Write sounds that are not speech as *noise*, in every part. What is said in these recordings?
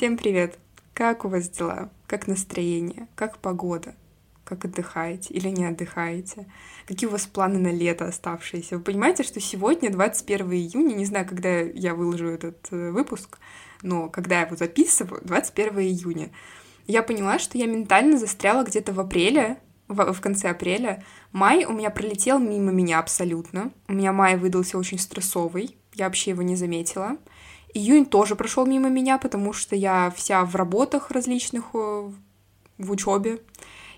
Всем привет! Как у вас дела? Как настроение? Как погода? Как отдыхаете или не отдыхаете? Какие у вас планы на лето оставшиеся? Вы понимаете, что сегодня 21 июня, не знаю, когда я выложу этот э, выпуск, но когда я его записываю, 21 июня, я поняла, что я ментально застряла где-то в апреле, в, в конце апреля. Май у меня пролетел мимо меня абсолютно. У меня май выдался очень стрессовый, я вообще его не заметила. Июнь тоже прошел мимо меня, потому что я вся в работах различных, э, в учебе.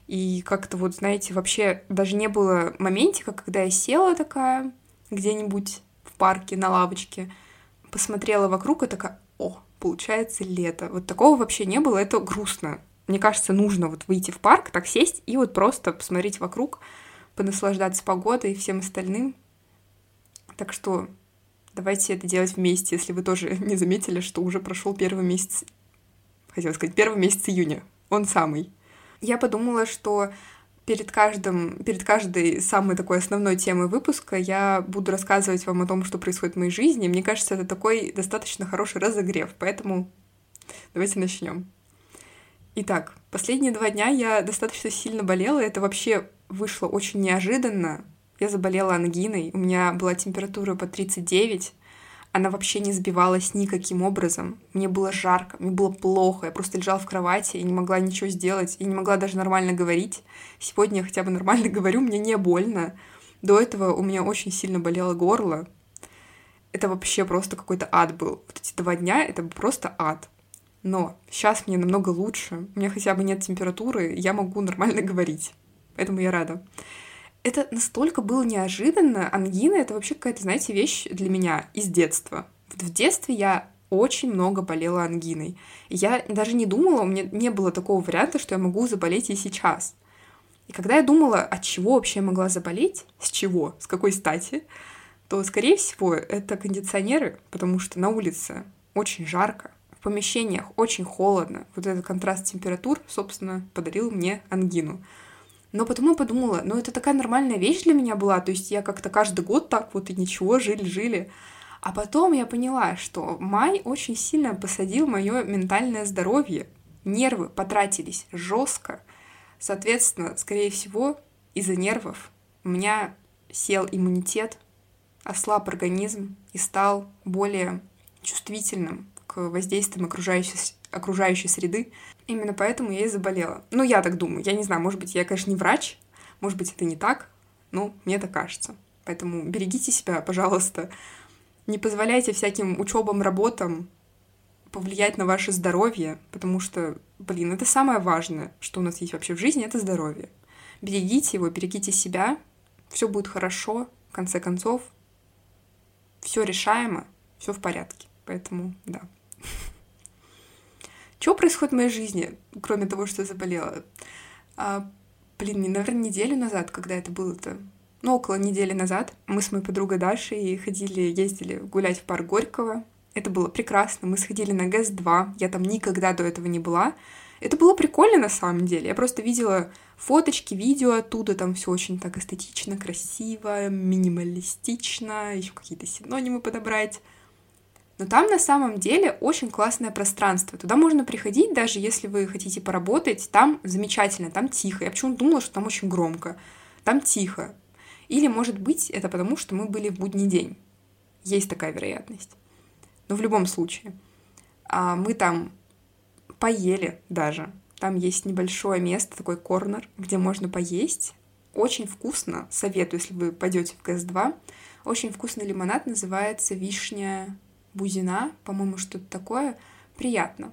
И как-то вот, знаете, вообще даже не было моментика, когда я села такая где-нибудь в парке на лавочке, посмотрела вокруг и такая, о, получается лето. Вот такого вообще не было, это грустно. Мне кажется, нужно вот выйти в парк, так сесть и вот просто посмотреть вокруг, понаслаждаться погодой и всем остальным. Так что давайте это делать вместе, если вы тоже *laughs* не заметили, что уже прошел первый месяц, хотела сказать, первый месяц июня. Он самый. Я подумала, что перед каждым, перед каждой самой такой основной темой выпуска я буду рассказывать вам о том, что происходит в моей жизни. Мне кажется, это такой достаточно хороший разогрев, поэтому давайте начнем. Итак, последние два дня я достаточно сильно болела, это вообще вышло очень неожиданно. Я заболела ангиной, у меня была температура по 39, она вообще не сбивалась никаким образом. Мне было жарко, мне было плохо, я просто лежала в кровати и не могла ничего сделать, и не могла даже нормально говорить. Сегодня я хотя бы нормально *laughs* говорю, мне не больно. До этого у меня очень сильно болело горло. Это вообще просто какой-то ад был. Вот эти два дня — это просто ад. Но сейчас мне намного лучше, у меня хотя бы нет температуры, я могу нормально *laughs* говорить. Поэтому я рада. Это настолько было неожиданно. Ангина — это вообще какая-то, знаете, вещь для меня из детства. В детстве я очень много болела ангиной. Я даже не думала, у меня не было такого варианта, что я могу заболеть и сейчас. И когда я думала, от чего вообще я могла заболеть, с чего, с какой стати, то, скорее всего, это кондиционеры, потому что на улице очень жарко, помещениях очень холодно. Вот этот контраст температур, собственно, подарил мне ангину. Но потом я подумала, ну это такая нормальная вещь для меня была, то есть я как-то каждый год так вот и ничего, жили-жили. А потом я поняла, что май очень сильно посадил мое ментальное здоровье. Нервы потратились жестко. Соответственно, скорее всего, из-за нервов у меня сел иммунитет, ослаб организм и стал более чувствительным к воздействиям окружающей, окружающей среды. Именно поэтому я и заболела. Ну, я так думаю. Я не знаю, может быть, я, конечно, не врач, может быть, это не так, но мне так кажется. Поэтому берегите себя, пожалуйста. Не позволяйте всяким учебам, работам повлиять на ваше здоровье, потому что, блин, это самое важное, что у нас есть вообще в жизни, это здоровье. Берегите его, берегите себя, все будет хорошо, в конце концов, все решаемо, все в порядке. Поэтому, да. *laughs* Что происходит в моей жизни, кроме того, что я заболела? А, блин, наверное, неделю назад, когда это было-то, ну, около недели назад, мы с моей подругой Дашей ходили, ездили гулять в парк Горького. Это было прекрасно. Мы сходили на ГЭС-2. Я там никогда до этого не была. Это было прикольно на самом деле. Я просто видела фоточки, видео оттуда, там все очень так эстетично, красиво, минималистично, еще какие-то синонимы подобрать. Но там на самом деле очень классное пространство. Туда можно приходить, даже если вы хотите поработать. Там замечательно, там тихо. Я почему-то думала, что там очень громко. Там тихо. Или, может быть, это потому, что мы были в будний день. Есть такая вероятность. Но в любом случае, а, мы там поели даже. Там есть небольшое место, такой корнер, где можно поесть. Очень вкусно. Советую, если вы пойдете в КС-2. Очень вкусный лимонад называется вишня бузина, по-моему, что-то такое, приятно.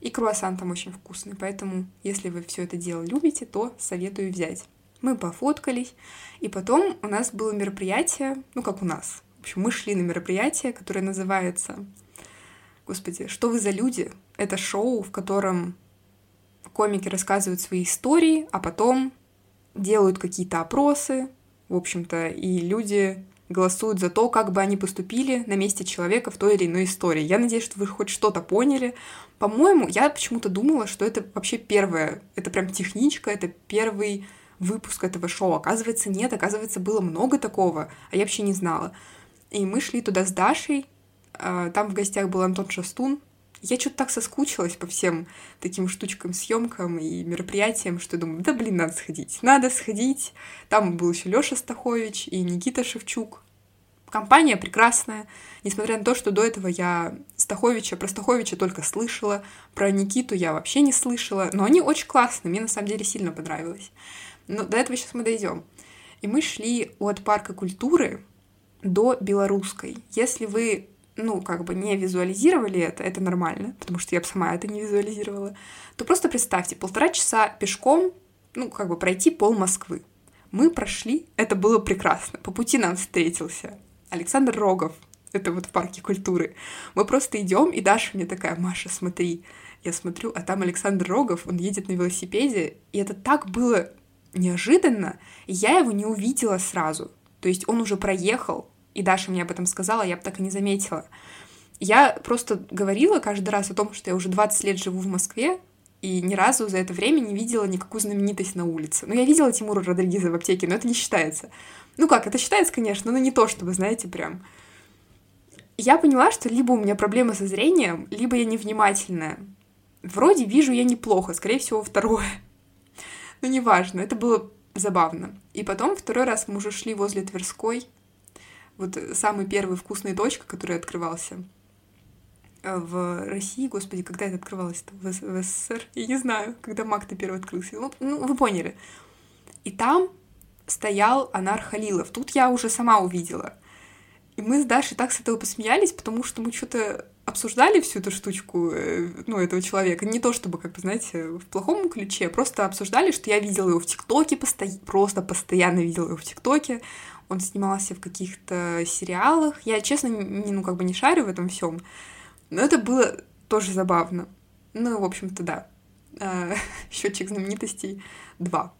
И круассан там очень вкусный, поэтому, если вы все это дело любите, то советую взять. Мы пофоткались, и потом у нас было мероприятие, ну, как у нас. В общем, мы шли на мероприятие, которое называется... Господи, что вы за люди? Это шоу, в котором комики рассказывают свои истории, а потом делают какие-то опросы, в общем-то, и люди голосуют за то, как бы они поступили на месте человека в той или иной истории. Я надеюсь, что вы хоть что-то поняли. По-моему, я почему-то думала, что это вообще первое, это прям техничка, это первый выпуск этого шоу. Оказывается, нет, оказывается, было много такого, а я вообще не знала. И мы шли туда с Дашей, а, там в гостях был Антон Шастун, я что-то так соскучилась по всем таким штучкам, съемкам и мероприятиям, что думаю, да блин, надо сходить. Надо сходить. Там был еще Лёша Стахович и Никита Шевчук. Компания прекрасная, несмотря на то, что до этого я Стаховича, про Стаховича только слышала, про Никиту я вообще не слышала, но они очень классные, мне на самом деле сильно понравилось. Но до этого сейчас мы дойдем. И мы шли от парка культуры до Белорусской. Если вы ну, как бы не визуализировали это, это нормально, потому что я бы сама это не визуализировала, то просто представьте, полтора часа пешком, ну, как бы пройти пол Москвы. Мы прошли, это было прекрасно. По пути нам встретился Александр Рогов, это вот в парке культуры. Мы просто идем, и Даша мне такая, Маша, смотри. Я смотрю, а там Александр Рогов, он едет на велосипеде, и это так было неожиданно, я его не увидела сразу. То есть он уже проехал, и Даша мне об этом сказала, я бы так и не заметила. Я просто говорила каждый раз о том, что я уже 20 лет живу в Москве, и ни разу за это время не видела никакую знаменитость на улице. Ну, я видела Тимура Родригеза в аптеке, но это не считается. Ну как, это считается, конечно, но не то, чтобы, знаете, прям... Я поняла, что либо у меня проблемы со зрением, либо я невнимательная. Вроде вижу я неплохо, скорее всего, второе. *laughs* Но неважно, это было забавно. И потом второй раз мы уже шли возле Тверской, вот самый первый вкусный точка, который открывался э, в России, господи, когда это открывалось-то? В, в СССР? Я не знаю, когда Мак-то первый открылся. Ну, ну, вы поняли. И там стоял Анар Халилов. Тут я уже сама увидела. И мы с Дашей так с этого посмеялись, потому что мы что-то обсуждали всю эту штучку, э, ну, этого человека. Не то чтобы, как бы, знаете, в плохом ключе, просто обсуждали, что я видела его в ТикТоке, посто... просто постоянно видела его в ТикТоке он снимался в каких-то сериалах. Я, честно, не, ну, как бы не шарю в этом всем, но это было тоже забавно. Ну, в общем-то, да. А, *laughs* Счетчик знаменитостей 2.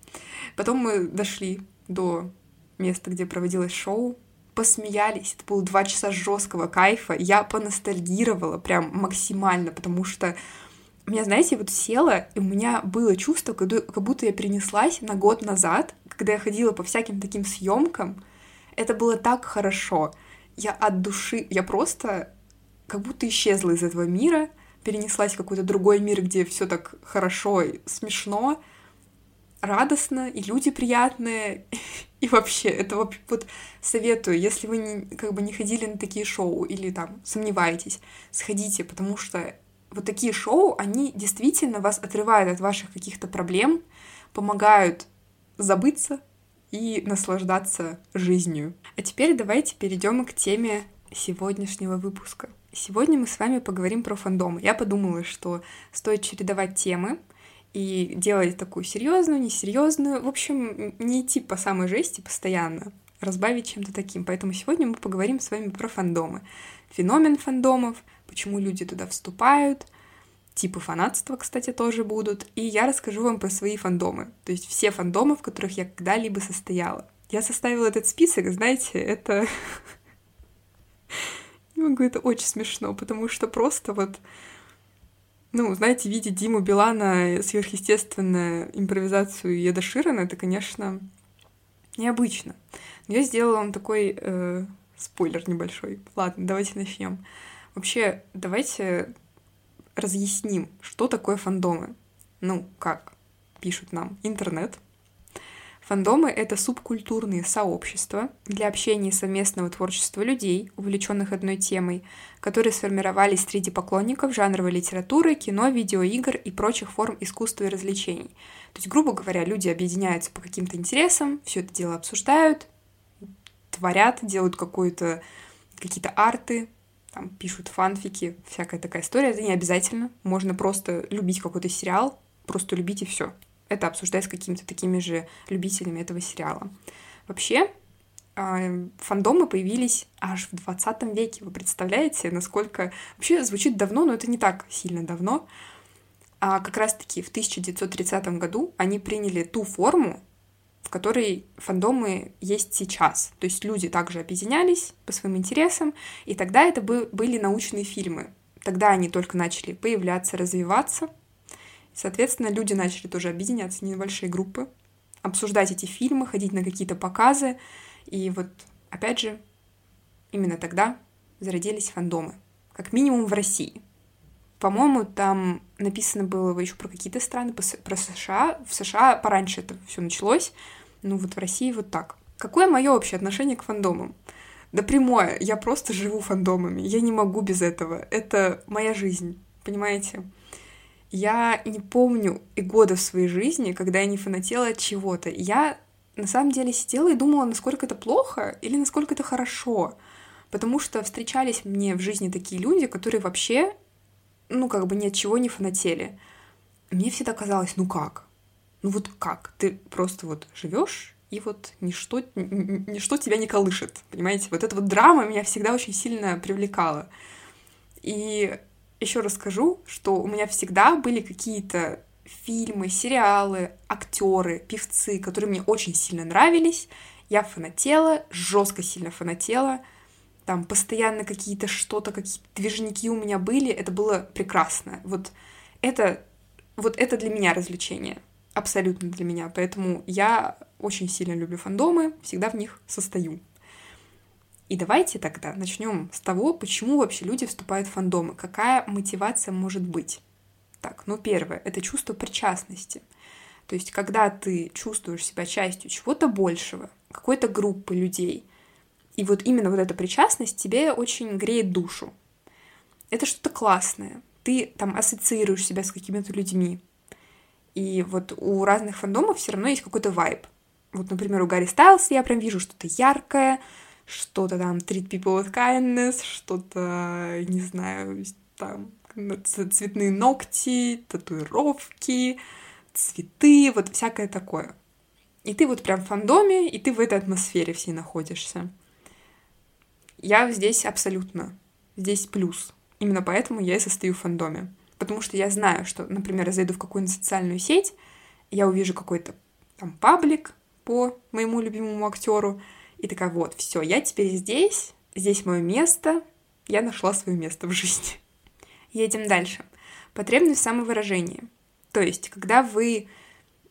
Потом мы дошли до места, где проводилось шоу, посмеялись. Это было два часа жесткого кайфа. Я поностальгировала прям максимально, потому что меня, знаете, вот села, и у меня было чувство, как будто я перенеслась на год назад, когда я ходила по всяким таким съемкам, это было так хорошо. Я от души, я просто как будто исчезла из этого мира, перенеслась в какой-то другой мир, где все так хорошо и смешно, радостно, и люди приятные, *laughs* и вообще, это вот, вот советую, если вы не, как бы не ходили на такие шоу или там сомневаетесь, сходите, потому что вот такие шоу, они действительно вас отрывают от ваших каких-то проблем, помогают забыться, и наслаждаться жизнью. А теперь давайте перейдем к теме сегодняшнего выпуска. Сегодня мы с вами поговорим про фандом. Я подумала, что стоит чередовать темы и делать такую серьезную, несерьезную. В общем, не идти по самой жести постоянно, разбавить чем-то таким. Поэтому сегодня мы поговорим с вами про фандомы. Феномен фандомов, почему люди туда вступают — типы фанатства, кстати, тоже будут. И я расскажу вам про свои фандомы. То есть все фандомы, в которых я когда-либо состояла. Я составила этот список, знаете, это... *laughs* Не могу, это очень смешно, потому что просто вот... Ну, знаете, видеть Диму Билана, сверхъестественную импровизацию Еда Ширана, это, конечно, необычно. Но я сделала вам такой э, спойлер небольшой. Ладно, давайте начнем. Вообще, давайте разъясним, что такое фандомы. Ну, как пишут нам интернет. Фандомы — это субкультурные сообщества для общения и совместного творчества людей, увлеченных одной темой, которые сформировались среди поклонников жанровой литературы, кино, видеоигр и прочих форм искусства и развлечений. То есть, грубо говоря, люди объединяются по каким-то интересам, все это дело обсуждают, творят, делают какую-то какие-то арты, там пишут фанфики, всякая такая история. Это не обязательно. Можно просто любить какой-то сериал, просто любить и все. Это обсуждать с какими-то такими же любителями этого сериала. Вообще, а, фандомы появились аж в 20 веке. Вы представляете, насколько... Вообще звучит давно, но это не так сильно давно. А как раз-таки в 1930 году они приняли ту форму, в которой фандомы есть сейчас. То есть люди также объединялись по своим интересам, и тогда это были научные фильмы. Тогда они только начали появляться, развиваться. Соответственно, люди начали тоже объединяться, небольшие группы, обсуждать эти фильмы, ходить на какие-то показы. И вот, опять же, именно тогда зародились фандомы. Как минимум в России. По-моему, там написано было еще про какие-то страны, про США. В США пораньше это все началось, ну вот в России вот так. Какое мое общее отношение к фандомам? Да прямое, я просто живу фандомами, я не могу без этого, это моя жизнь, понимаете? Я не помню и года в своей жизни, когда я не фанатела от чего-то. Я на самом деле сидела и думала, насколько это плохо или насколько это хорошо. Потому что встречались мне в жизни такие люди, которые вообще, ну, как бы ни от чего не фанатели. Мне всегда казалось, ну как? Ну вот как? Ты просто вот живешь и вот ничто, ничто тебя не колышет, понимаете? Вот эта вот драма меня всегда очень сильно привлекала. И еще расскажу, что у меня всегда были какие-то фильмы, сериалы, актеры, певцы, которые мне очень сильно нравились. Я фанатела, жестко сильно фанатела. Там постоянно какие-то что-то, какие-то движники у меня были. Это было прекрасно. Вот это, вот это для меня развлечение. Абсолютно для меня. Поэтому я очень сильно люблю фандомы, всегда в них состою. И давайте тогда начнем с того, почему вообще люди вступают в фандомы, какая мотивация может быть. Так, ну первое, это чувство причастности. То есть, когда ты чувствуешь себя частью чего-то большего, какой-то группы людей, и вот именно вот эта причастность тебе очень греет душу. Это что-то классное. Ты там ассоциируешь себя с какими-то людьми. И вот у разных фандомов все равно есть какой-то вайб. Вот, например, у Гарри Стайлса я прям вижу что-то яркое, что-то там treat people with kindness, что-то, не знаю, там цветные ногти, татуировки, цветы, вот всякое такое. И ты вот прям в фандоме, и ты в этой атмосфере всей находишься. Я здесь абсолютно, здесь плюс. Именно поэтому я и состою в фандоме. Потому что я знаю, что, например, я зайду в какую-нибудь социальную сеть, я увижу какой-то там паблик по моему любимому актеру, и такая, вот, все, я теперь здесь, здесь мое место, я нашла свое место в жизни. Едем дальше. Потребность в самовыражении. То есть, когда вы,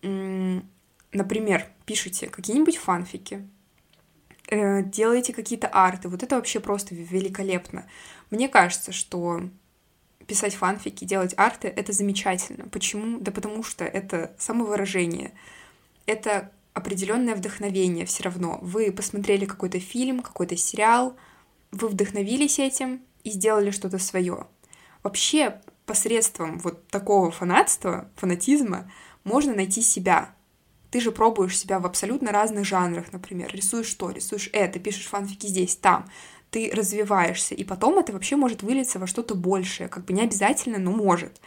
например, пишете какие-нибудь фанфики, э, делаете какие-то арты, вот это вообще просто великолепно. Мне кажется, что писать фанфики, делать арты — это замечательно. Почему? Да потому что это самовыражение. Это определенное вдохновение все равно. Вы посмотрели какой-то фильм, какой-то сериал, вы вдохновились этим и сделали что-то свое. Вообще, посредством вот такого фанатства, фанатизма, можно найти себя. Ты же пробуешь себя в абсолютно разных жанрах, например. Рисуешь что? Рисуешь это, пишешь фанфики здесь, там. Ты развиваешься, и потом это вообще может вылиться во что-то большее. Как бы не обязательно, но может.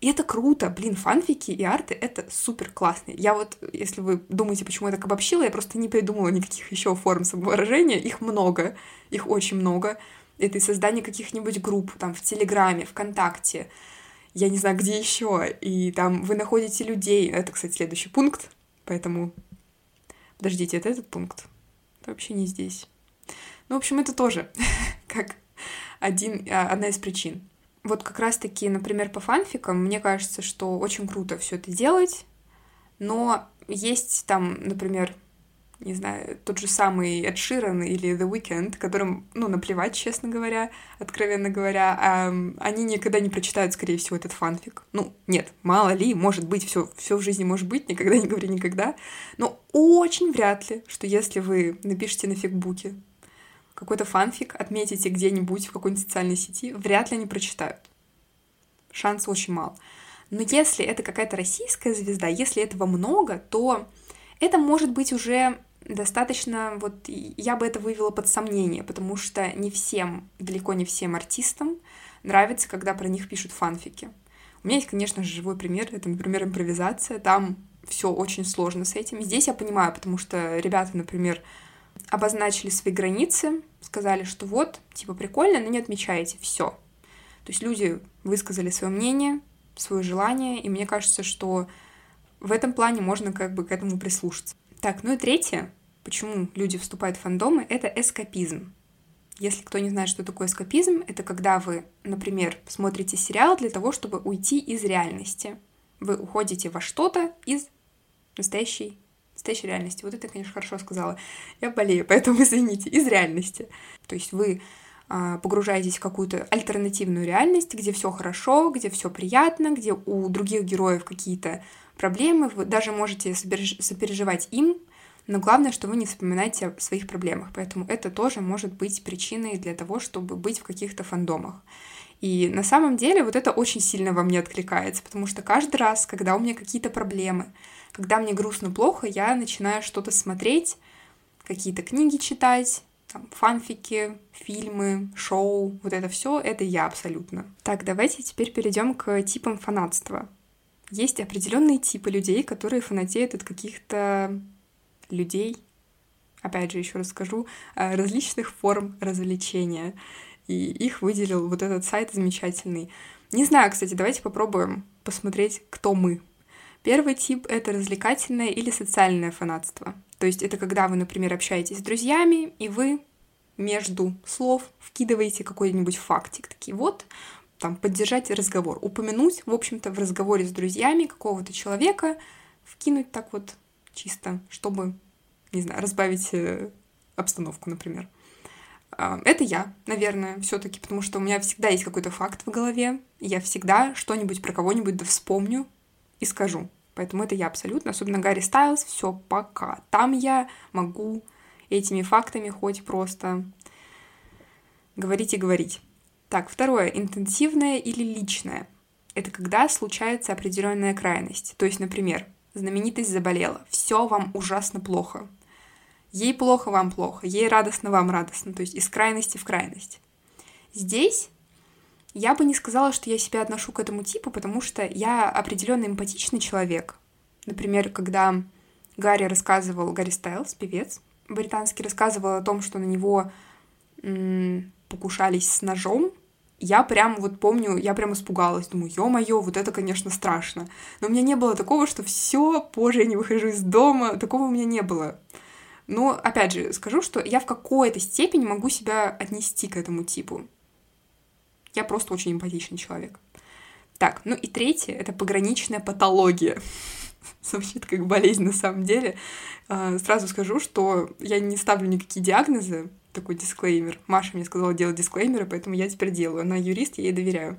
И это круто, блин, фанфики и арты — это супер классно. Я вот, если вы думаете, почему я так обобщила, я просто не придумала никаких еще форм самовыражения, их много, их очень много. Это и создание каких-нибудь групп, там, в Телеграме, ВКонтакте, я не знаю, где еще, и там вы находите людей. Это, кстати, следующий пункт, поэтому... Подождите, это этот пункт? Это вообще не здесь. Ну, в общем, это тоже *laughs* как один, а, одна из причин вот как раз-таки, например, по фанфикам, мне кажется, что очень круто все это делать, но есть там, например, не знаю, тот же самый Эд Ширан или The Weeknd, которым, ну, наплевать, честно говоря, откровенно говоря, а, они никогда не прочитают, скорее всего, этот фанфик. Ну, нет, мало ли, может быть, все, все в жизни может быть, никогда не говори никогда, но очень вряд ли, что если вы напишете на фигбуке какой-то фанфик отметите где-нибудь в какой-нибудь социальной сети, вряд ли они прочитают. Шанс очень мал. Но если это какая-то российская звезда, если этого много, то это может быть уже достаточно, вот я бы это вывела под сомнение, потому что не всем, далеко не всем артистам нравится, когда про них пишут фанфики. У меня есть, конечно же, живой пример, это, например, импровизация, там все очень сложно с этим. Здесь я понимаю, потому что ребята, например, обозначили свои границы, сказали, что вот, типа, прикольно, но не отмечаете, все. То есть люди высказали свое мнение, свое желание, и мне кажется, что в этом плане можно как бы к этому прислушаться. Так, ну и третье, почему люди вступают в фандомы, это эскапизм. Если кто не знает, что такое эскапизм, это когда вы, например, смотрите сериал для того, чтобы уйти из реальности. Вы уходите во что-то из настоящей настоящей реальности. Вот это, конечно, хорошо сказала. Я болею, *laughs* поэтому извините, из реальности. То есть вы а, погружаетесь в какую-то альтернативную реальность, где все хорошо, где все приятно, где у других героев какие-то проблемы, вы даже можете сопереживать им, но главное, что вы не вспоминаете о своих проблемах, поэтому это тоже может быть причиной для того, чтобы быть в каких-то фандомах. И на самом деле вот это очень сильно во мне откликается, потому что каждый раз, когда у меня какие-то проблемы, когда мне грустно, плохо, я начинаю что-то смотреть, какие-то книги читать, там, фанфики, фильмы, шоу, вот это все, это я абсолютно. Так, давайте теперь перейдем к типам фанатства. Есть определенные типы людей, которые фанатеют от каких-то людей, опять же, еще раз скажу, э, различных форм развлечения. И их выделил вот этот сайт замечательный. Не знаю, кстати, давайте попробуем посмотреть, кто мы. Первый тип — это развлекательное или социальное фанатство. То есть это когда вы, например, общаетесь с друзьями, и вы между слов вкидываете какой-нибудь фактик. Такие вот, там, поддержать разговор, упомянуть, в общем-то, в разговоре с друзьями какого-то человека, вкинуть так вот чисто, чтобы, не знаю, разбавить э, обстановку, например. А, это я, наверное, все-таки, потому что у меня всегда есть какой-то факт в голове, я всегда что-нибудь про кого-нибудь да вспомню и скажу. Поэтому это я абсолютно, особенно Гарри Стайлз, все пока. Там я могу этими фактами хоть просто говорить и говорить. Так, второе, интенсивное или личное. Это когда случается определенная крайность. То есть, например, знаменитость заболела, все вам ужасно плохо. Ей плохо, вам плохо, ей радостно, вам радостно, то есть из крайности в крайность. Здесь я бы не сказала, что я себя отношу к этому типу, потому что я определенно эмпатичный человек. Например, когда Гарри рассказывал, Гарри Стайлз, певец британский, рассказывал о том, что на него м- покушались с ножом, я прям вот помню, я прям испугалась, думаю, ё-моё, вот это, конечно, страшно. Но у меня не было такого, что все, позже я не выхожу из дома, такого у меня не было. Но, опять же, скажу, что я в какой-то степени могу себя отнести к этому типу. Я просто очень эмпатичный человек. Так, ну и третье — это пограничная патология. *laughs* Звучит как болезнь на самом деле. А, сразу скажу, что я не ставлю никакие диагнозы, такой дисклеймер. Маша мне сказала делать дисклеймеры, поэтому я теперь делаю. Она юрист, я ей доверяю.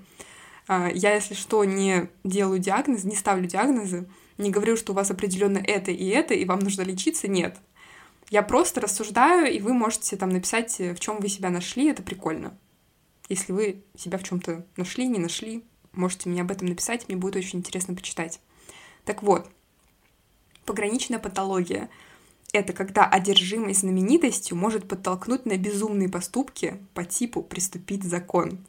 А, я, если что, не делаю диагноз, не ставлю диагнозы, не говорю, что у вас определенно это и это, и вам нужно лечиться, нет. Я просто рассуждаю, и вы можете там написать, в чем вы себя нашли, это прикольно. Если вы себя в чем-то нашли, не нашли, можете мне об этом написать, мне будет очень интересно почитать. Так вот, пограничная патология — это когда одержимость знаменитостью может подтолкнуть на безумные поступки по типу «приступить закон».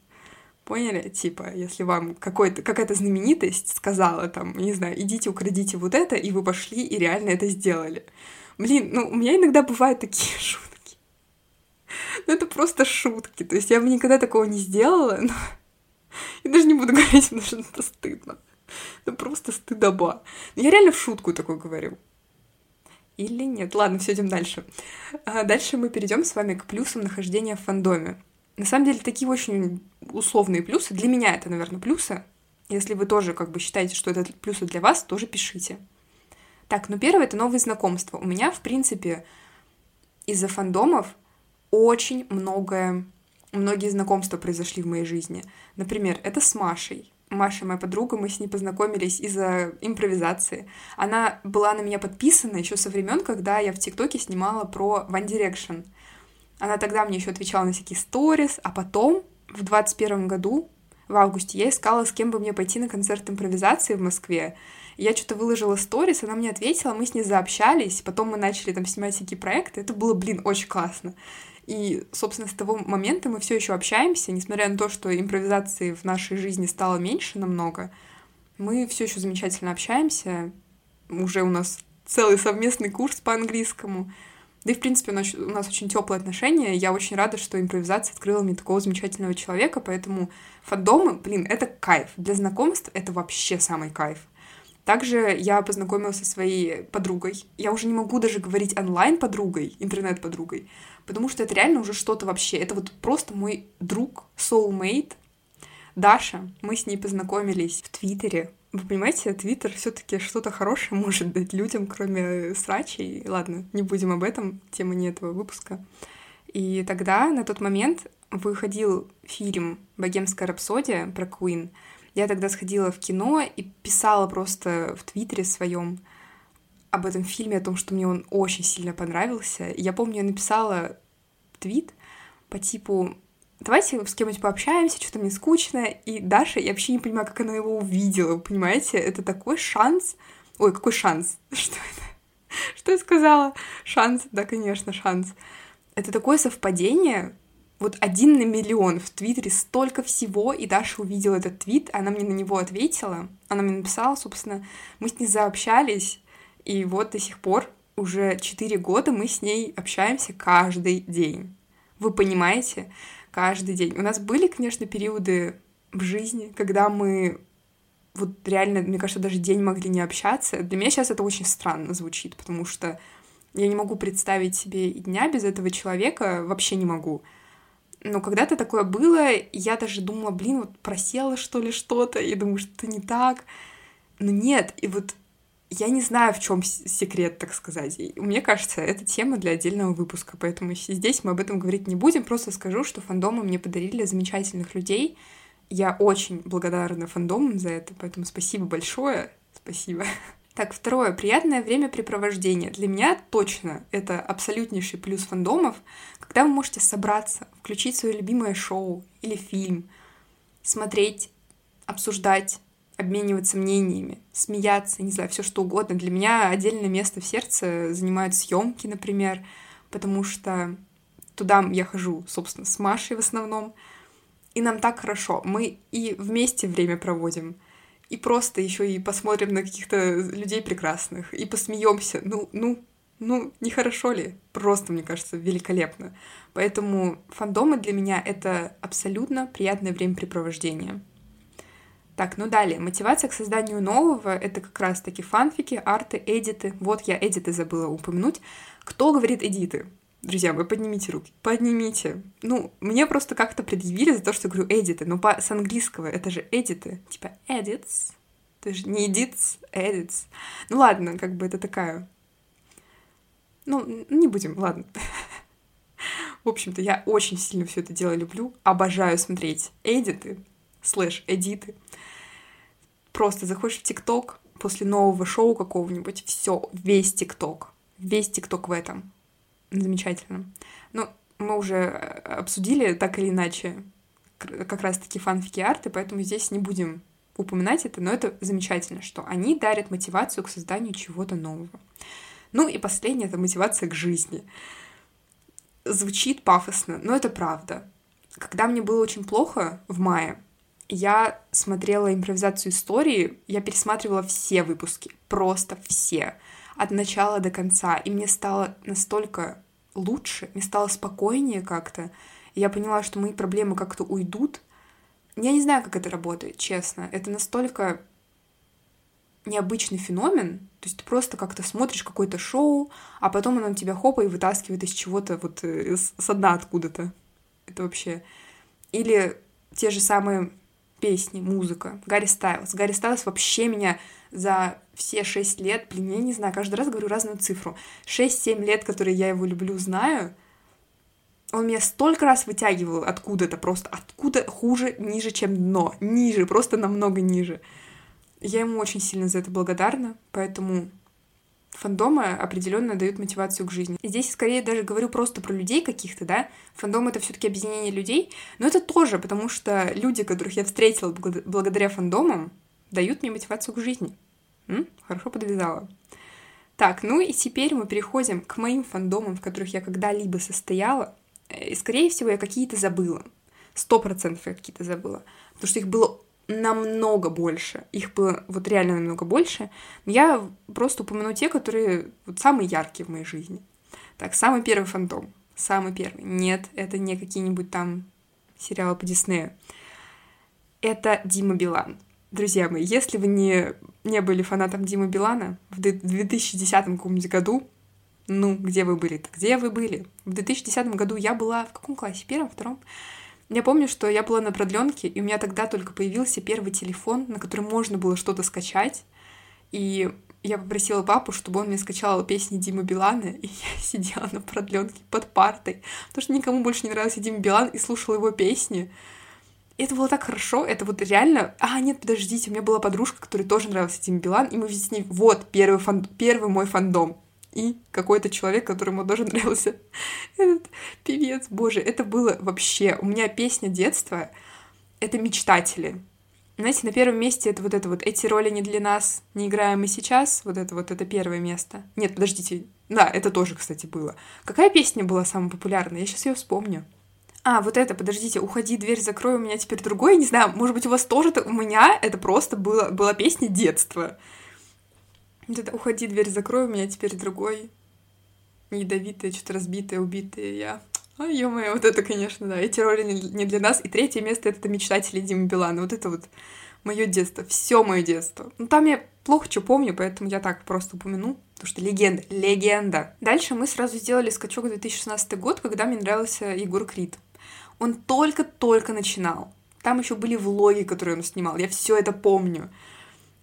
Поняли? Типа, если вам какая-то знаменитость сказала там, не знаю, идите украдите вот это, и вы пошли и реально это сделали. Блин, ну, у меня иногда бывают такие *laughs* шутки *laughs* ну, это просто шутки. То есть я бы никогда такого не сделала, но... *laughs* Я даже не буду *laughs* говорить, потому что это стыдно. Это просто стыдоба. Но я реально в шутку такое говорю. Или нет? Ладно, все идем дальше. А дальше мы перейдем с вами к плюсам нахождения в фандоме. На самом деле, такие очень условные плюсы. Для меня это, наверное, плюсы. Если вы тоже как бы считаете, что это плюсы для вас, тоже пишите. Так, ну первое — это новые знакомства. У меня, в принципе, из-за фандомов очень многое, многие знакомства произошли в моей жизни. Например, это с Машей. Маша, моя подруга, мы с ней познакомились из-за импровизации. Она была на меня подписана еще со времен, когда я в ТикТоке снимала про One Direction. Она тогда мне еще отвечала на всякие сторис, а потом в 21 году, в августе, я искала, с кем бы мне пойти на концерт импровизации в Москве. Я что-то выложила сторис, она мне ответила, мы с ней заобщались, потом мы начали там снимать всякие проекты. Это было, блин, очень классно. И, собственно, с того момента мы все еще общаемся, несмотря на то, что импровизации в нашей жизни стало меньше намного, мы все еще замечательно общаемся. Уже у нас целый совместный курс по английскому. Да и, в принципе, у нас очень теплые отношения. Я очень рада, что импровизация открыла мне такого замечательного человека, поэтому фандомы, блин, это кайф. Для знакомств это вообще самый кайф. Также я познакомилась со своей подругой. Я уже не могу даже говорить онлайн-подругой, интернет-подругой, потому что это реально уже что-то вообще. Это вот просто мой друг, soulmate, Даша. Мы с ней познакомились в Твиттере. Вы понимаете, Твиттер все-таки что-то хорошее *laughs* может дать людям, кроме срачей. Ладно, не будем об этом, тема не этого выпуска. И тогда, на тот момент, выходил фильм «Богемская рапсодия» про Куин, я тогда сходила в кино и писала просто в Твиттере своем об этом фильме, о том, что мне он очень сильно понравился. Я помню, я написала твит по типу давайте с кем-нибудь пообщаемся, что-то мне скучно. И Даша, я вообще не понимаю, как она его увидела, понимаете? Это такой шанс. Ой, какой шанс? *laughs* Что это? Что я сказала? Шанс, да, конечно, шанс. Это такое совпадение, вот один на миллион в Твиттере столько всего, и Даша увидела этот твит, она мне на него ответила, она мне написала, собственно, мы с ней заобщались, и вот до сих пор уже 4 года мы с ней общаемся каждый день. Вы понимаете? Каждый день. У нас были, конечно, периоды в жизни, когда мы вот реально, мне кажется, даже день могли не общаться. Для меня сейчас это очень странно звучит, потому что я не могу представить себе и дня без этого человека, вообще не могу. Но когда-то такое было, я даже думала, блин, вот просела что ли что-то, и думаю, что это не так. Но нет, и вот я не знаю, в чем секрет, так сказать. И мне кажется, это тема для отдельного выпуска, поэтому здесь мы об этом говорить не будем. Просто скажу, что фандомы мне подарили замечательных людей. Я очень благодарна фандомам за это, поэтому спасибо большое. Спасибо. Так, второе. Приятное времяпрепровождение. Для меня точно это абсолютнейший плюс фандомов, когда вы можете собраться, включить свое любимое шоу или фильм, смотреть, обсуждать, обмениваться мнениями, смеяться, не знаю, все что угодно. Для меня отдельное место в сердце занимают съемки, например, потому что туда я хожу, собственно, с Машей в основном, и нам так хорошо. Мы и вместе время проводим, и просто еще и посмотрим на каких-то людей прекрасных, и посмеемся. Ну, ну, ну, нехорошо ли? Просто, мне кажется, великолепно. Поэтому фандомы для меня — это абсолютно приятное времяпрепровождение. Так, ну далее. Мотивация к созданию нового — это как раз-таки фанфики, арты, эдиты. Вот я эдиты забыла упомянуть. Кто говорит эдиты? Друзья, вы поднимите руки. Поднимите. Ну, мне просто как-то предъявили за то, что говорю эдиты. Но по, с английского это же эдиты. Типа edits. Это же не edits, edits. Ну ладно, как бы это такая... Ну, не будем, ладно. В общем-то, я очень сильно все это дело люблю. Обожаю смотреть эдиты, слэш эдиты. Просто заходишь в ТикТок после нового шоу какого-нибудь, все, весь ТикТок. Весь ТикТок в этом Замечательно. Ну, мы уже э, обсудили так или иначе как раз-таки фанфики арты, поэтому здесь не будем упоминать это, но это замечательно, что они дарят мотивацию к созданию чего-то нового. Ну и последнее — это мотивация к жизни. Звучит пафосно, но это правда. Когда мне было очень плохо в мае, я смотрела импровизацию истории, я пересматривала все выпуски, просто все от начала до конца, и мне стало настолько лучше, мне стало спокойнее как-то, я поняла, что мои проблемы как-то уйдут. Я не знаю, как это работает, честно. Это настолько необычный феномен, то есть ты просто как-то смотришь какое-то шоу, а потом оно тебя хопа и вытаскивает из чего-то вот э, с дна откуда-то. Это вообще... Или те же самые песни, музыка. Гарри Стайлз. Гарри Стайлз вообще меня за все шесть лет, блин, я не знаю, каждый раз говорю разную цифру. Шесть-семь лет, которые я его люблю, знаю, он меня столько раз вытягивал откуда-то, просто откуда хуже, ниже, чем дно. Ниже, просто намного ниже. Я ему очень сильно за это благодарна, поэтому фандомы определенно дают мотивацию к жизни. И здесь скорее даже говорю просто про людей каких-то, да. Фандом это все-таки объединение людей, но это тоже, потому что люди, которых я встретила благодаря фандомам, дают мне мотивацию к жизни. М? Хорошо подвязала. Так, ну и теперь мы переходим к моим фандомам, в которых я когда-либо состояла. Э, и, скорее всего, я какие-то забыла. Сто процентов я какие-то забыла. Потому что их было намного больше. Их было вот реально намного больше. Я просто упомяну те, которые вот самые яркие в моей жизни. Так, самый первый фантом. Самый первый. Нет, это не какие-нибудь там сериалы по Диснею. Это Дима Билан. Друзья мои, если вы не, не были фанатом Димы Билана в 2010 каком-нибудь году, ну, где вы были-то? Где вы были? В 2010 году я была в каком классе? Первом, втором? Я помню, что я была на продленке, и у меня тогда только появился первый телефон, на который можно было что-то скачать. И я попросила папу, чтобы он мне скачал песни Димы Билана, и я *laughs* сидела на продленке под партой, потому что никому больше не нравился Дима Билан, и слушала его песни. Это было так хорошо, это вот реально... А, нет, подождите, у меня была подружка, которой тоже нравился Дима Билан, и мы с ней... Вот, первый, фан... первый мой фандом. И какой-то человек, которому тоже *laughs* нравился этот певец. Боже, это было вообще... У меня песня детства — это «Мечтатели». Знаете, на первом месте это вот это вот «Эти роли не для нас, не играем мы сейчас». Вот это вот, это первое место. Нет, подождите. Да, это тоже, кстати, было. Какая песня была самая популярная? Я сейчас ее вспомню. А, вот это, подождите, уходи, дверь закрой, у меня теперь другое, не знаю, может быть, у вас тоже, у меня это просто было, была песня детства. Вот это уходи, дверь закрой, у меня теперь другой. Ядовитая, что-то разбитая, убитая я. Ой, ё вот это, конечно, да, эти роли не для нас. И третье место — это «Мечтатели» Димы Билана. Вот это вот мое детство, все мое детство. Ну, там я плохо что помню, поэтому я так просто упомяну, потому что легенда, легенда. Дальше мы сразу сделали скачок в 2016 год, когда мне нравился Егор Крид. Он только-только начинал. Там еще были влоги, которые он снимал. Я все это помню.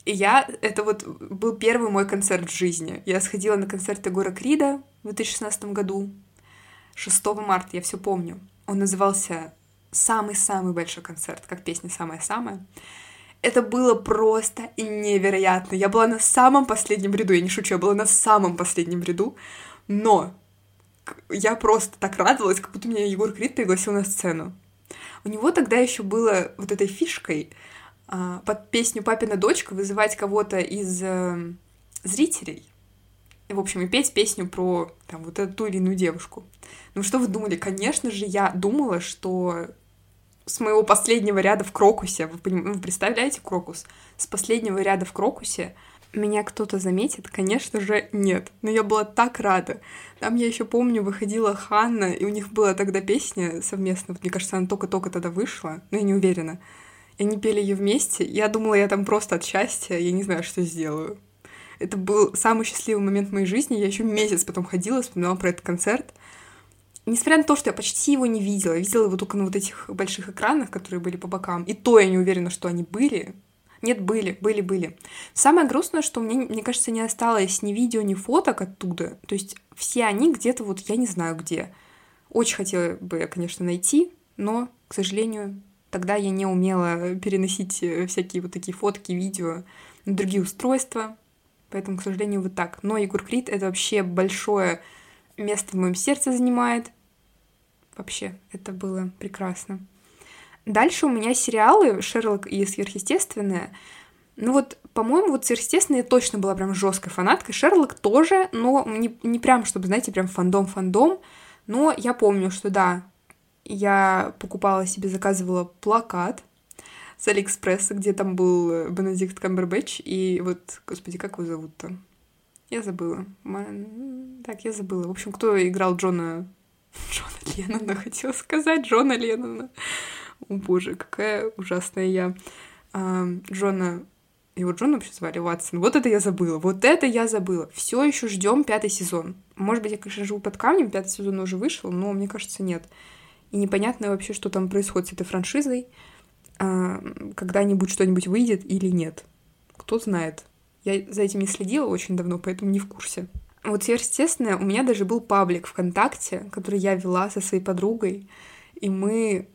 И я, это вот был первый мой концерт в жизни. Я сходила на концерт Егора Крида в 2016 году. 6 марта, я все помню. Он назывался «Самый-самый большой концерт», как песня «Самая-самая». Это было просто невероятно. Я была на самом последнем ряду, я не шучу, я была на самом последнем ряду, но я просто так радовалась, как будто меня Егор Крид пригласил на сцену. У него тогда еще было вот этой фишкой а, под песню «Папина дочка» вызывать кого-то из э, зрителей, в общем, и петь песню про там, вот эту или иную девушку. Ну что вы думали? Конечно же, я думала, что с моего последнего ряда в Крокусе, вы, вы представляете Крокус? С последнего ряда в Крокусе меня кто-то заметит? Конечно же, нет. Но я была так рада. Там я еще помню, выходила Ханна, и у них была тогда песня совместно. Мне кажется, она только-только тогда вышла, но я не уверена. И они пели ее вместе. Я думала, я там просто от счастья, я не знаю, что сделаю. Это был самый счастливый момент в моей жизни. Я еще месяц потом ходила, вспоминала про этот концерт. Несмотря на то, что я почти его не видела, видела его только на вот этих больших экранах, которые были по бокам, и то я не уверена, что они были, нет, были, были, были. Самое грустное, что мне, мне кажется, не осталось ни видео, ни фоток оттуда. То есть все они где-то вот, я не знаю где. Очень хотела бы, конечно, найти, но, к сожалению, тогда я не умела переносить э, всякие вот такие фотки, видео на другие устройства. Поэтому, к сожалению, вот так. Но Егор Крид — это вообще большое место в моем сердце занимает. Вообще, это было прекрасно. Дальше у меня сериалы «Шерлок» и «Сверхъестественное». Ну вот, по-моему, вот «Сверхъестественное» точно была прям жесткой фанаткой. «Шерлок» тоже, но не, не прям, чтобы, знаете, прям фандом-фандом. Но я помню, что да, я покупала себе, заказывала плакат с Алиэкспресса, где там был Бенедикт Камбербэтч, и вот, господи, как его зовут-то? Я забыла. Так, я забыла. В общем, кто играл Джона... *laughs* Джона Леннона, хотела сказать, Джона Леннона. О боже, какая ужасная я. А, Джона его Джон вообще звали Ватсон. Вот это я забыла. Вот это я забыла. Все еще ждем пятый сезон. Может быть, я, конечно, живу под камнем, пятый сезон уже вышел, но мне кажется, нет. И непонятно вообще, что там происходит с этой франшизой. А, когда-нибудь что-нибудь выйдет или нет. Кто знает. Я за этим не следила очень давно, поэтому не в курсе. Вот сверхъестественное, у меня даже был паблик ВКонтакте, который я вела со своей подругой, и мы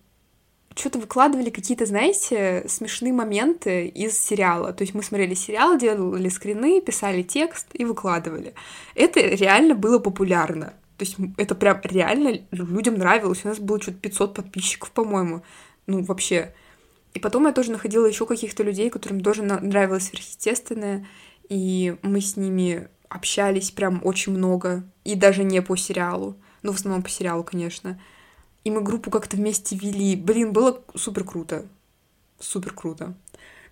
что-то выкладывали какие-то, знаете, смешные моменты из сериала. То есть мы смотрели сериал, делали скрины, писали текст и выкладывали. Это реально было популярно. То есть это прям реально людям нравилось. У нас было что-то 500 подписчиков, по-моему. Ну, вообще. И потом я тоже находила еще каких-то людей, которым тоже нравилось сверхъестественное. И мы с ними общались прям очень много. И даже не по сериалу. Ну, в основном по сериалу, конечно и мы группу как-то вместе вели. Блин, было супер круто. Супер круто.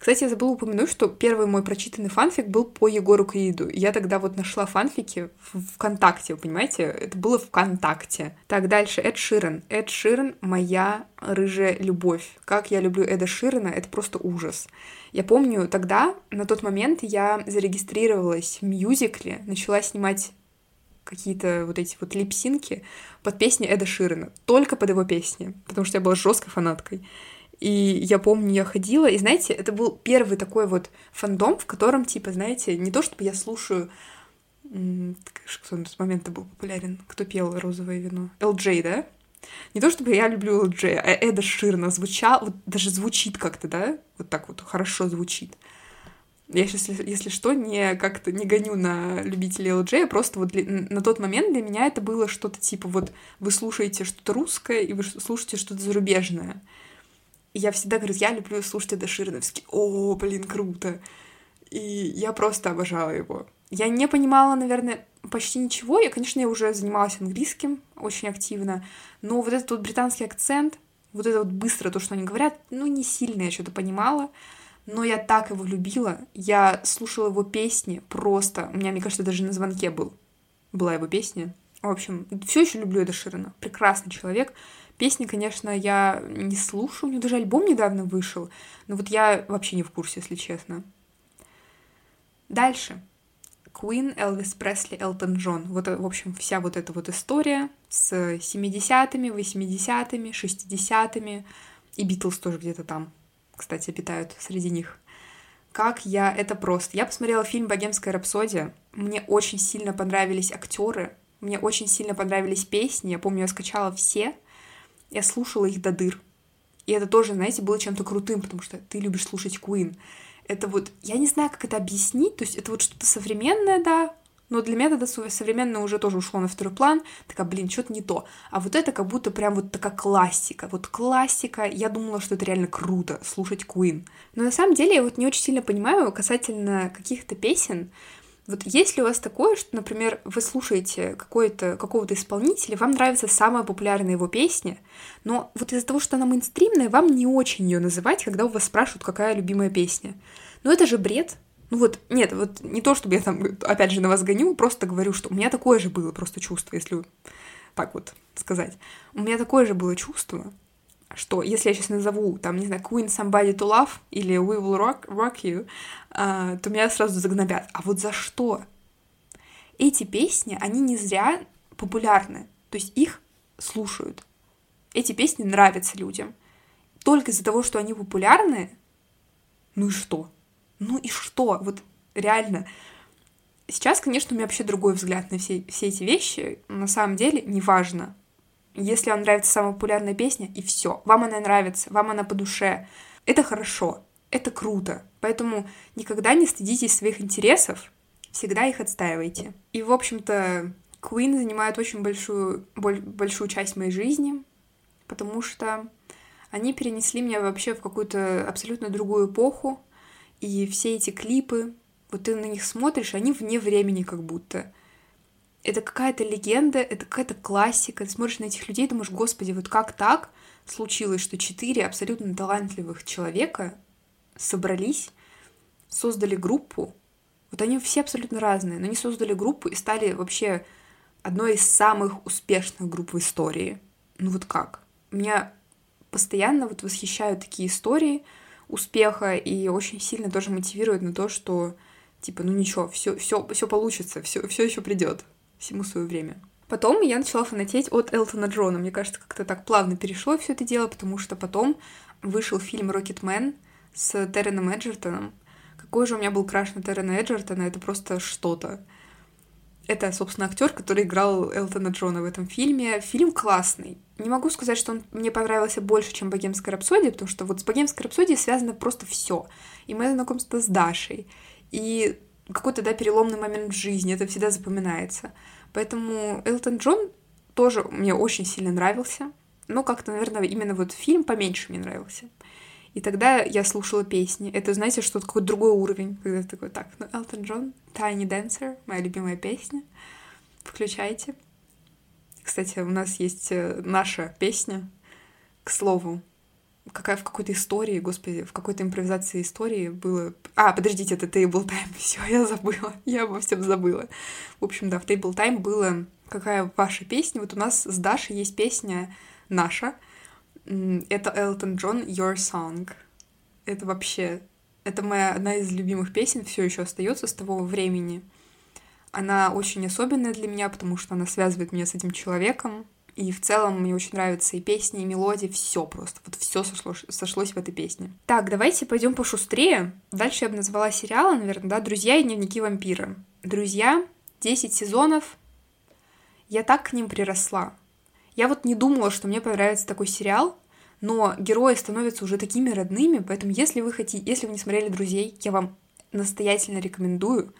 Кстати, я забыла упомянуть, что первый мой прочитанный фанфик был по Егору Криду. Я тогда вот нашла фанфики в ВКонтакте, вы понимаете? Это было ВКонтакте. Так, дальше. Эд Ширен. Эд Ширен — моя рыжая любовь. Как я люблю Эда Ширена, это просто ужас. Я помню, тогда, на тот момент, я зарегистрировалась в мюзикле, начала снимать какие-то вот эти вот липсинки под песни Эда Ширена, только под его песни, потому что я была жесткой фанаткой. И я помню, я ходила, и знаете, это был первый такой вот фандом, в котором, типа, знаете, не то чтобы я слушаю кто на тот момент был популярен? Кто пел «Розовое вино»? LJ, да? Не то чтобы я люблю LJ, а Эда Ширна звучал, вот даже звучит как-то, да? Вот так вот хорошо звучит. Я сейчас, если что, не как-то не гоню на любителей LJ, просто вот для, на тот момент для меня это было что-то типа вот вы слушаете что-то русское и вы слушаете что-то зарубежное. И я всегда говорю, я люблю слушать Эда Ширновский. О, блин, круто. И я просто обожала его. Я не понимала, наверное, почти ничего. Я, конечно, я уже занималась английским очень активно, но вот этот вот британский акцент, вот это вот быстро то, что они говорят, ну, не сильно я что-то понимала, но я так его любила. Я слушала его песни просто. У меня, мне кажется, даже на звонке был. Была его песня. В общем, все еще люблю Эда Ширена. Прекрасный человек. Песни, конечно, я не слушаю. У него даже альбом недавно вышел. Но вот я вообще не в курсе, если честно. Дальше. Queen, Элвис Пресли, Элтон Джон. Вот, в общем, вся вот эта вот история с 70-ми, 80-ми, 60-ми. И Битлз тоже где-то там, кстати, обитают среди них. Как я... Это просто. Я посмотрела фильм «Богемская рапсодия». Мне очень сильно понравились актеры. Мне очень сильно понравились песни. Я помню, я скачала все. Я слушала их до дыр. И это тоже, знаете, было чем-то крутым, потому что ты любишь слушать Queen это вот, я не знаю, как это объяснить, то есть это вот что-то современное, да, но для меня тогда современное уже тоже ушло на второй план, такая, блин, что-то не то. А вот это как будто прям вот такая классика, вот классика, я думала, что это реально круто, слушать Queen. Но на самом деле я вот не очень сильно понимаю касательно каких-то песен, вот есть ли у вас такое, что, например, вы слушаете какого-то исполнителя, вам нравится самая популярная его песня, но вот из-за того, что она мейнстримная, вам не очень ее называть, когда у вас спрашивают, какая любимая песня. Но это же бред. Ну вот, нет, вот не то, чтобы я там, опять же, на вас гоню, просто говорю, что у меня такое же было просто чувство, если так вот сказать. У меня такое же было чувство, что если я сейчас назову, там, не знаю, Queen Somebody to Love или We Will Rock, rock You, uh, то меня сразу загнобят. А вот за что? Эти песни, они не зря популярны, то есть их слушают. Эти песни нравятся людям. Только из-за того, что они популярны, ну и что? Ну и что? Вот реально. Сейчас, конечно, у меня вообще другой взгляд на все, все эти вещи. На самом деле, неважно, если вам нравится самая популярная песня, и все, вам она нравится, вам она по душе, это хорошо, это круто. Поэтому никогда не стыдитесь своих интересов, всегда их отстаивайте. И, в общем-то, Queen занимает очень большую, большую часть моей жизни, потому что они перенесли меня вообще в какую-то абсолютно другую эпоху, и все эти клипы, вот ты на них смотришь, они вне времени как будто это какая-то легенда, это какая-то классика. Ты смотришь на этих людей, думаешь, господи, вот как так случилось, что четыре абсолютно талантливых человека собрались, создали группу. Вот они все абсолютно разные, но они создали группу и стали вообще одной из самых успешных групп в истории. Ну вот как? Меня постоянно вот восхищают такие истории успеха и очень сильно тоже мотивируют на то, что типа, ну ничего, все, все, все получится, все, все еще придет всему свое время. Потом я начала фанатеть от Элтона Джона. Мне кажется, как-то так плавно перешло все это дело, потому что потом вышел фильм «Рокетмен» с Терреном Эджертоном. Какой же у меня был краш на Террена Эджертона, это просто что-то. Это, собственно, актер, который играл Элтона Джона в этом фильме. Фильм классный. Не могу сказать, что он мне понравился больше, чем «Богемская рапсодия», потому что вот с «Богемской рапсодией» связано просто все. И мое знакомство с Дашей, и какой-то, да, переломный момент в жизни, это всегда запоминается. Поэтому Элтон Джон тоже мне очень сильно нравился, но как-то, наверное, именно вот фильм поменьше мне нравился. И тогда я слушала песни. Это, знаете, что-то какой-то другой уровень, когда ты такой, так, ну, Элтон Джон, Tiny Dancer, моя любимая песня, включайте. Кстати, у нас есть э, наша песня, к слову, какая в какой-то истории, господи, в какой-то импровизации истории было... А, подождите, это Table Time. *laughs* Все, я забыла. Я обо всем забыла. В общем, да, в Table Time было какая ваша песня. Вот у нас с Дашей есть песня наша. Это Элтон Джон Your Song. Это вообще... Это моя одна из любимых песен, все еще остается с того времени. Она очень особенная для меня, потому что она связывает меня с этим человеком. И в целом мне очень нравятся и песни, и мелодии, все просто. Вот все сошлось, сошлось в этой песне. Так, давайте пойдем пошустрее. Дальше я бы назвала сериалы, наверное, да, «Друзья» и «Дневники вампира». «Друзья», 10 сезонов. Я так к ним приросла. Я вот не думала, что мне понравится такой сериал, но герои становятся уже такими родными, поэтому если вы хотите, если вы не смотрели «Друзей», я вам настоятельно рекомендую.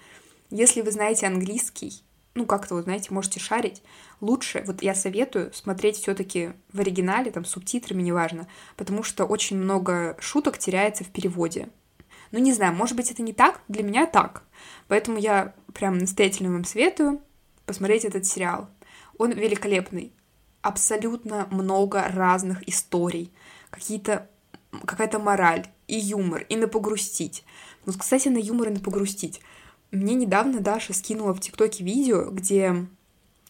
Если вы знаете английский, ну, как-то, вот, знаете, можете шарить, лучше, вот я советую смотреть все таки в оригинале, там, субтитрами, неважно, потому что очень много шуток теряется в переводе. Ну, не знаю, может быть, это не так, для меня так. Поэтому я прям настоятельно вам советую посмотреть этот сериал. Он великолепный. Абсолютно много разных историй. Какие-то какая-то мораль и юмор, и на погрустить. Вот, кстати, на юмор и на погрустить. Мне недавно Даша скинула в ТикТоке видео, где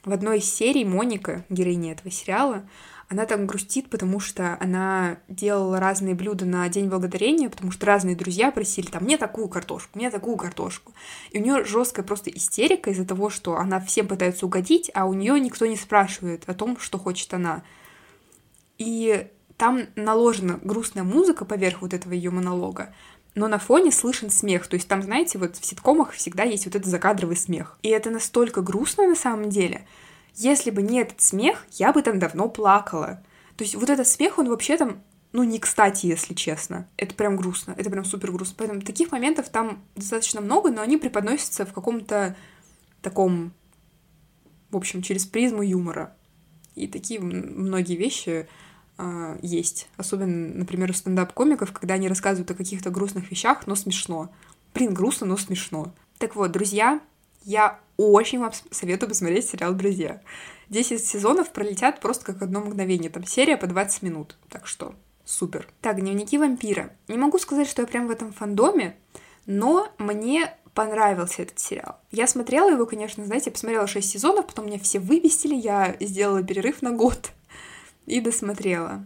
в одной из серий Моника, героиня этого сериала, она там грустит, потому что она делала разные блюда на День Благодарения, потому что разные друзья просили там мне такую картошку, мне такую картошку. И у нее жесткая просто истерика из-за того, что она всем пытается угодить, а у нее никто не спрашивает о том, что хочет она. И там наложена грустная музыка поверх вот этого ее монолога, но на фоне слышен смех. То есть там, знаете, вот в ситкомах всегда есть вот этот закадровый смех. И это настолько грустно на самом деле. Если бы не этот смех, я бы там давно плакала. То есть вот этот смех, он вообще там, ну, не кстати, если честно. Это прям грустно, это прям супер грустно. Поэтому таких моментов там достаточно много, но они преподносятся в каком-то таком, в общем, через призму юмора. И такие многие вещи э, есть. Особенно, например, у стендап-комиков, когда они рассказывают о каких-то грустных вещах, но смешно. Блин, грустно, но смешно. Так вот, друзья, я очень вам советую посмотреть сериал «Друзья». 10 сезонов пролетят просто как одно мгновение. Там серия по 20 минут. Так что супер. Так, «Дневники вампира». Не могу сказать, что я прям в этом фандоме, но мне понравился этот сериал. Я смотрела его, конечно, знаете, я посмотрела 6 сезонов, потом меня все вывестили, я сделала перерыв на год и досмотрела.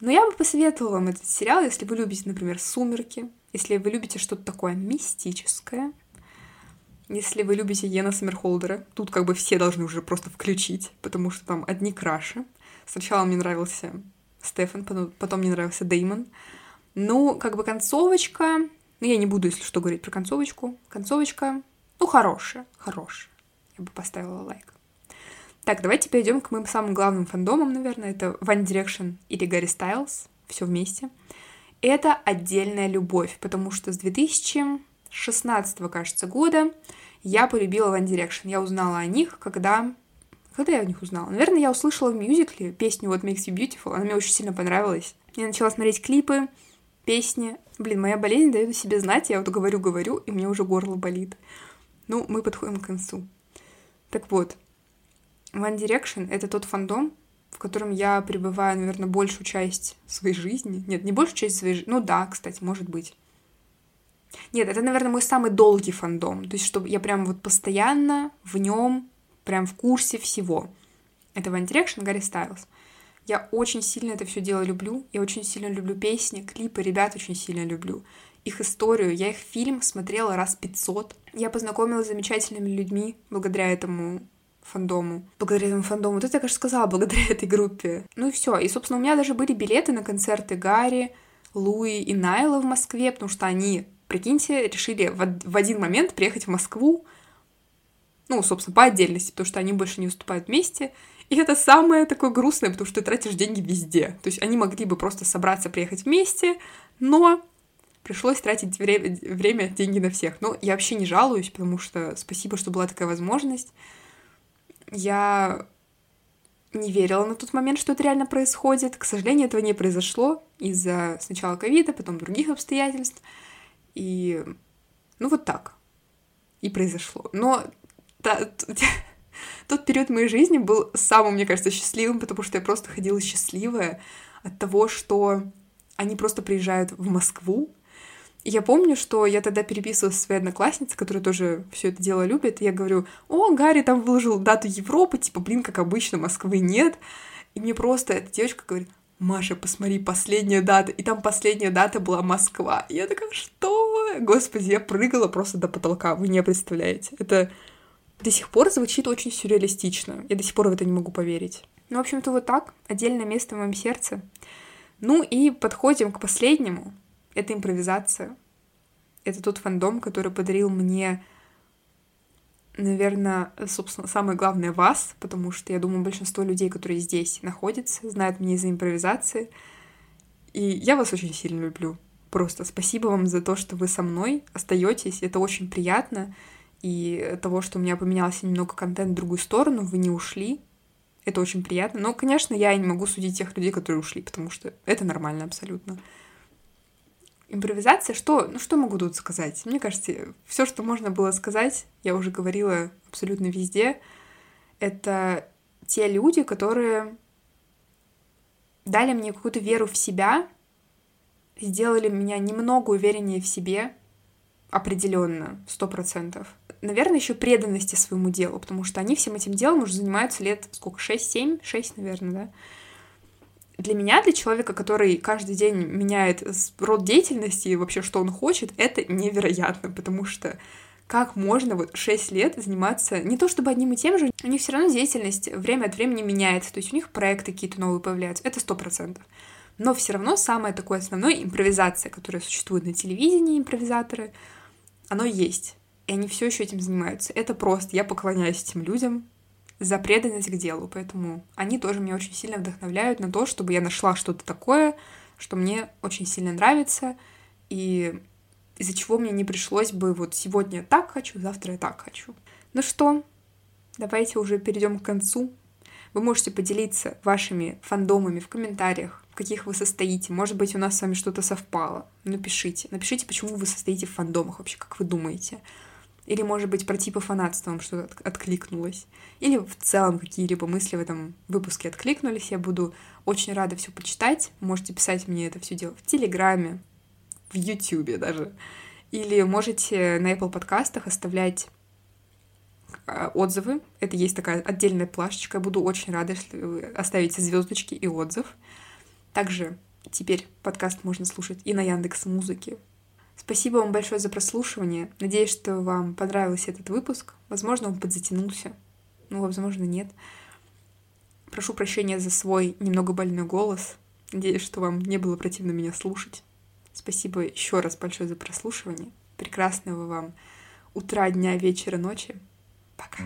Но я бы посоветовала вам этот сериал, если вы любите, например, «Сумерки», если вы любите что-то такое мистическое, если вы любите Йена Саммерхолдера, тут как бы все должны уже просто включить, потому что там одни краши. Сначала мне нравился Стефан, потом мне нравился Деймон. Ну, как бы концовочка... Ну, я не буду, если что, говорить про концовочку. Концовочка, ну, хорошая, хорошая. Я бы поставила лайк. Так, давайте перейдем к моим самым главным фандомам, наверное. Это One Direction или Гарри Стайлз. Все вместе. Это отдельная любовь, потому что с 2016, кажется, года я полюбила One Direction. Я узнала о них, когда... Когда я о них узнала? Наверное, я услышала в мюзикле песню What Makes You Beautiful. Она мне очень сильно понравилась. Я начала смотреть клипы, песни. Блин, моя болезнь дает о себе знать. Я вот говорю-говорю, и мне уже горло болит. Ну, мы подходим к концу. Так вот, One Direction — это тот фандом, в котором я пребываю, наверное, большую часть своей жизни. Нет, не большую часть своей жизни. Ну да, кстати, может быть. Нет, это, наверное, мой самый долгий фандом. То есть, чтобы я прям вот постоянно в нем, прям в курсе всего. Это One Direction, Гарри Стайлз. Я очень сильно это все дело люблю. Я очень сильно люблю песни, клипы, ребят очень сильно люблю. Их историю, я их фильм смотрела раз 500. Я познакомилась с замечательными людьми благодаря этому фандому. Благодаря этому фандому. Вот это я, конечно, сказала, благодаря этой группе. Ну и все. И, собственно, у меня даже были билеты на концерты Гарри, Луи и Найла в Москве, потому что они, прикиньте, решили в, один момент приехать в Москву, ну, собственно, по отдельности, потому что они больше не выступают вместе. И это самое такое грустное, потому что ты тратишь деньги везде. То есть они могли бы просто собраться, приехать вместе, но пришлось тратить время, время деньги на всех. Но я вообще не жалуюсь, потому что спасибо, что была такая возможность. Я не верила на тот момент, что это реально происходит. К сожалению, этого не произошло из-за сначала ковида, потом других обстоятельств. И ну вот так. И произошло. Но та, *laughs* тот период моей жизни был самым, мне кажется, счастливым, потому что я просто ходила счастливая от того, что они просто приезжают в Москву, я помню, что я тогда переписывалась со своей одноклассницей, которая тоже все это дело любит, и я говорю, о, Гарри там выложил дату Европы, типа, блин, как обычно, Москвы нет. И мне просто эта девочка говорит, Маша, посмотри, последняя дата. И там последняя дата была Москва. И я такая, что? Господи, я прыгала просто до потолка, вы не представляете. Это до сих пор звучит очень сюрреалистично. Я до сих пор в это не могу поверить. Ну, в общем-то, вот так. Отдельное место в моем сердце. Ну и подходим к последнему. Это импровизация. Это тот фандом, который подарил мне, наверное, собственно, самое главное вас, потому что я думаю, большинство людей, которые здесь находятся, знают меня из-за импровизации. И я вас очень сильно люблю. Просто спасибо вам за то, что вы со мной остаетесь. Это очень приятно. И того, что у меня поменялся немного контент в другую сторону, вы не ушли. Это очень приятно. Но, конечно, я не могу судить тех людей, которые ушли, потому что это нормально абсолютно. Импровизация, что, ну что могу тут сказать? Мне кажется, все, что можно было сказать, я уже говорила абсолютно везде. Это те люди, которые дали мне какую-то веру в себя, сделали меня немного увереннее в себе, определенно, сто процентов. Наверное, еще преданности своему делу, потому что они всем этим делом уже занимаются лет сколько, шесть, семь, шесть, наверное, да. Для меня, для человека, который каждый день меняет род деятельности и вообще, что он хочет, это невероятно, потому что как можно вот 6 лет заниматься не то чтобы одним и тем же, у них все равно деятельность время от времени меняется, то есть у них проекты какие-то новые появляются, это сто процентов. Но все равно самое такое основное импровизация, которая существует на телевидении, импровизаторы, оно есть. И они все еще этим занимаются. Это просто, я поклоняюсь этим людям за преданность к делу. Поэтому они тоже меня очень сильно вдохновляют на то, чтобы я нашла что-то такое, что мне очень сильно нравится, и из-за чего мне не пришлось бы вот сегодня я так хочу, завтра я так хочу. Ну что, давайте уже перейдем к концу. Вы можете поделиться вашими фандомами в комментариях, в каких вы состоите. Может быть, у нас с вами что-то совпало. Напишите. Напишите, почему вы состоите в фандомах вообще, как вы думаете. Или, может быть, про типы фанатства вам что-то откликнулось. Или в целом какие-либо мысли в этом выпуске откликнулись. Я буду очень рада все почитать. Можете писать мне это все дело в Телеграме, в Ютубе даже. Или можете на Apple подкастах оставлять а, отзывы. Это есть такая отдельная плашечка. Я буду очень рада, если вы оставите звездочки и отзыв. Также теперь подкаст можно слушать и на Яндекс Музыке. Спасибо вам большое за прослушивание. Надеюсь, что вам понравился этот выпуск. Возможно, он подзатянулся. Ну, возможно, нет. Прошу прощения за свой немного больной голос. Надеюсь, что вам не было противно меня слушать. Спасибо еще раз большое за прослушивание. Прекрасного вам утра, дня, вечера, ночи. Пока.